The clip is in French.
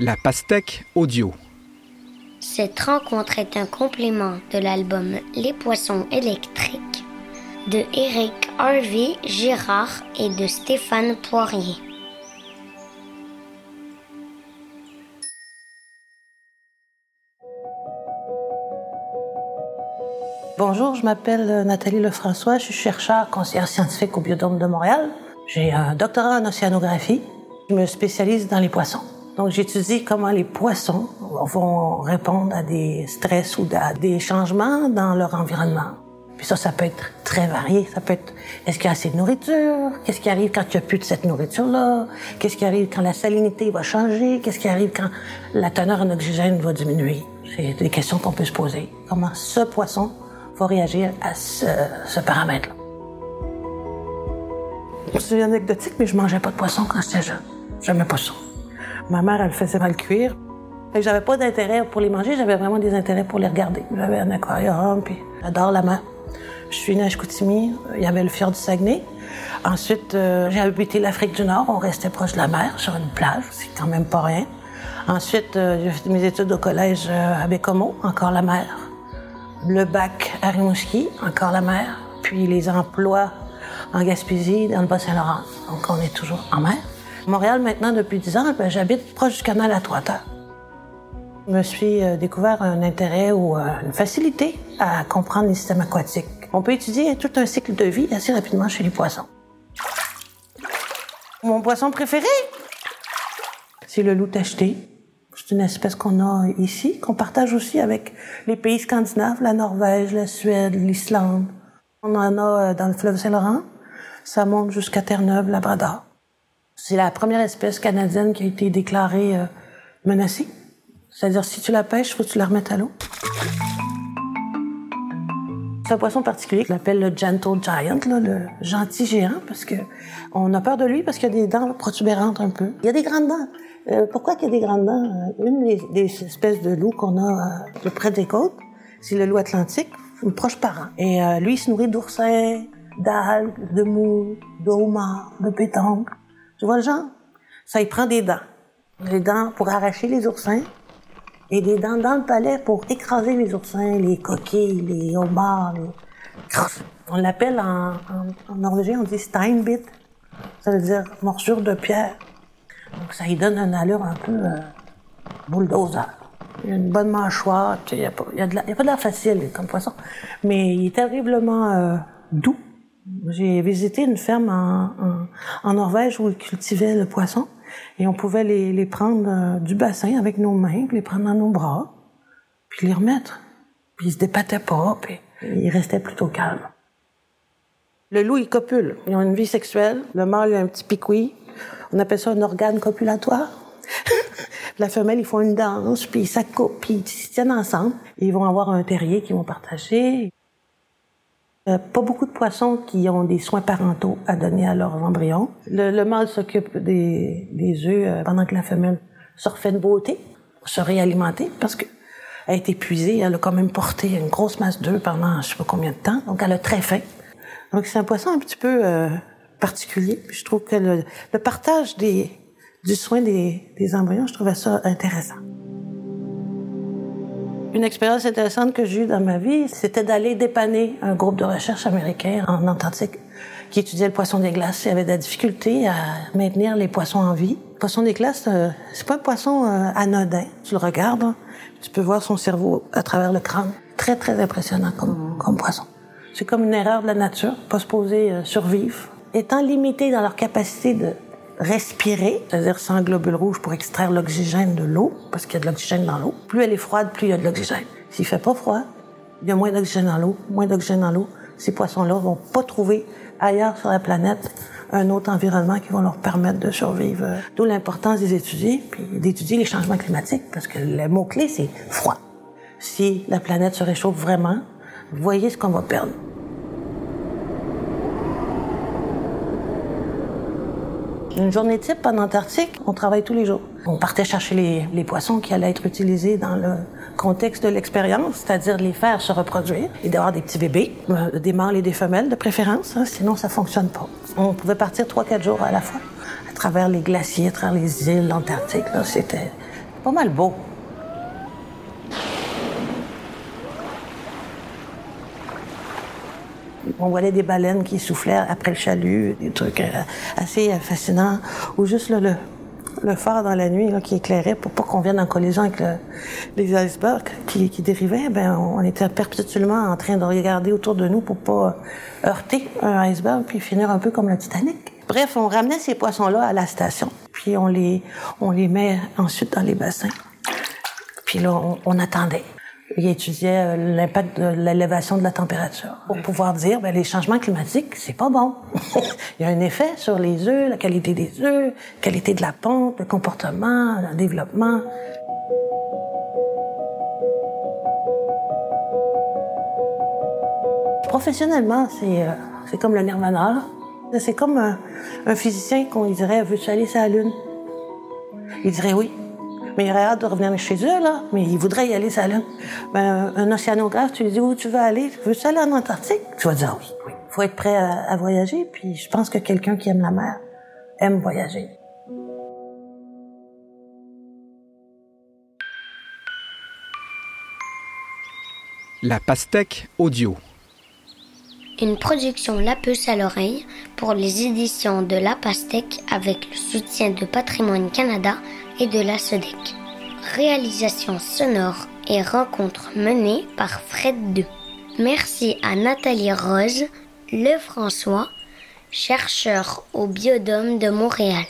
La pastèque audio. Cette rencontre est un complément de l'album Les poissons électriques de Eric Harvey Girard et de Stéphane Poirier. Bonjour, je m'appelle Nathalie Lefrançois, je suis chercheur conseillère scientifique au Biodôme de Montréal. J'ai un doctorat en océanographie. Je me spécialise dans les poissons. Donc, j'étudie comment les poissons vont répondre à des stress ou à des changements dans leur environnement. Puis ça, ça peut être très varié. Ça peut être, est-ce qu'il y a assez de nourriture? Qu'est-ce qui arrive quand il n'y a plus de cette nourriture-là? Qu'est-ce qui arrive quand la salinité va changer? Qu'est-ce qui arrive quand la teneur en oxygène va diminuer? C'est des questions qu'on peut se poser. Comment ce poisson va réagir à ce, paramètre-là? C'est anecdotique, mais je mangeais pas de poisson quand j'étais jeune. J'aimais pas ça. Ma mère, elle faisait mal cuire. J'avais pas d'intérêt pour les manger, j'avais vraiment des intérêts pour les regarder. J'avais un aquarium, puis j'adore la mer. Je suis née à Chicoutimi, il y avait le fjord du Saguenay. Ensuite, euh, j'ai habité l'Afrique du Nord, on restait proche de la mer, sur une plage, c'est quand même pas rien. Ensuite, euh, j'ai fait mes études au collège euh, à Bécomo, encore la mer. Le bac à Rimouski, encore la mer. Puis les emplois en Gaspésie, dans le Bas-Saint-Laurent. Donc, on est toujours en mer. Montréal, maintenant, depuis 10 ans, ben, j'habite proche du canal à Trois-Terres. Je me suis euh, découvert un intérêt ou euh, une facilité à comprendre les systèmes aquatiques. On peut étudier tout un cycle de vie assez rapidement chez les poissons. Mon poisson préféré, c'est le loup tacheté. C'est une espèce qu'on a ici, qu'on partage aussi avec les pays scandinaves, la Norvège, la Suède, l'Islande. On en a euh, dans le fleuve Saint-Laurent. Ça monte jusqu'à Terre-Neuve, Labrador. C'est la première espèce canadienne qui a été déclarée euh, menacée. C'est-à-dire, si tu la pêches, faut que tu la remettes à l'eau. C'est un poisson particulier qu'on appelle le gentle giant, le gentil géant, parce que on a peur de lui parce qu'il a des dents protubérantes un peu. Il y a des grandes dents. Euh, pourquoi qu'il y a des grandes dents? Euh, une des, espèces de loups qu'on a euh, près des côtes, c'est le loup atlantique, un proche parent. Et euh, lui, il se nourrit d'oursins, d'algues, de moules, de homards, de pétanques. Tu vois le genre? Ça, il prend des dents. Les dents pour arracher les oursins et des dents dans le palais pour écraser les oursins, les coquilles, les homards. Les... On l'appelle en, en, en, norvégien, on dit steinbit. Ça veut dire morsure de pierre. Donc ça lui donne une allure un peu euh, bulldozer. Il a une bonne mâchoire. Il n'y a, y y a pas de l'air facile comme poisson. Mais il est terriblement euh, doux. J'ai visité une ferme en, Norvège où ils cultivaient le poisson et on pouvait les, prendre euh, du bassin avec nos mains, les prendre dans nos bras, puis les remettre. Puis ils se dépattaient pas, puis ils restaient plutôt calmes. Le loup, il copule. Ils ont une vie sexuelle. Le mâle, il a un petit picoui. On appelle ça un organe copulatoire. La femelle, ils font une danse, puis ils s'accoupent, puis ils se tiennent ensemble. Ils vont avoir un terrier qu'ils vont partager. Euh, pas beaucoup de poissons qui ont des soins parentaux à donner à leurs embryons. Le, le mâle s'occupe des, des œufs euh, pendant que la femelle se refait de beauté se réalimenter parce que elle est épuisée, elle a quand même porté une grosse masse d'œufs pendant je sais pas combien de temps, donc elle a très faim. Donc c'est un poisson un petit peu euh, particulier. Je trouve que le, le partage des, du soin des, des embryons, je trouvais ça intéressant. Une expérience intéressante que j'ai eue dans ma vie, c'était d'aller dépanner un groupe de recherche américain en Antarctique qui étudiait le poisson des glaces. Il avait de la difficulté à maintenir les poissons en vie. Le poisson des glaces, euh, c'est pas un poisson euh, anodin. Tu le regardes, tu peux voir son cerveau à travers le crâne. Très, très impressionnant comme, comme poisson. C'est comme une erreur de la nature, pas supposé euh, survivre. Étant limités dans leur capacité de respirer, c'est-à-dire sans globule rouge pour extraire l'oxygène de l'eau, parce qu'il y a de l'oxygène dans l'eau. Plus elle est froide, plus il y a de l'oxygène. S'il fait pas froid, il y a moins d'oxygène dans l'eau, moins d'oxygène dans l'eau. Ces poissons-là vont pas trouver ailleurs sur la planète un autre environnement qui va leur permettre de survivre. D'où l'importance des étudier, puis d'étudier les changements climatiques, parce que le mot-clé, c'est froid. Si la planète se réchauffe vraiment, voyez ce qu'on va perdre. Une journée type en Antarctique, on travaille tous les jours. On partait chercher les, poissons qui allaient être utilisés dans le contexte de l'expérience, c'est-à-dire les faire se reproduire et d'avoir des petits bébés, euh, des mâles et des femelles de préférence, hein, sinon ça fonctionne pas. On pouvait partir trois, quatre jours à la fois à travers les glaciers, à travers les îles antarctiques. C'était pas mal beau. On voyait des baleines qui soufflaient après le chalut, des trucs euh, assez euh, fascinants. Ou juste le, le phare dans la nuit là, qui éclairait pour pas qu'on vienne en collision avec le- les icebergs qui, dérivaient. Ben, on était perpétuellement en train de regarder autour de nous pour pas euh, heurter un iceberg puis finir un peu comme le Titanic. Bref, on ramenait ces poissons-là à la station. Puis on les, on les met ensuite dans les bassins. Puis là, on attendait. Il étudiait euh, l'impact de l'élévation de la température pour pouvoir dire ben, les changements climatiques, c'est pas bon. Il y a un effet sur les œufs, la qualité des œufs, la qualité de la ponte, le comportement, le développement. Professionnellement, c'est euh, c'est comme le nirvana. C'est comme un, un physicien qu'on dirait veux-tu aller sur la lune Il dirait oui. Mais il aurait hâte de revenir chez eux, là. Mais il voudrait y aller lune. Ben, un océanographe, tu lui dis où tu veux aller. Veux-tu aller en Antarctique? Tu vas dire oui. oui. faut être prêt à, à voyager. Puis je pense que quelqu'un qui aime la mer aime voyager. La pastèque audio. Une production La Puce à l'oreille pour les éditions de La Pastèque avec le soutien de Patrimoine Canada et de la SEDEC. Réalisation sonore et rencontre menée par Fred II. Merci à Nathalie Rose, Lefrançois, chercheur au Biodôme de Montréal.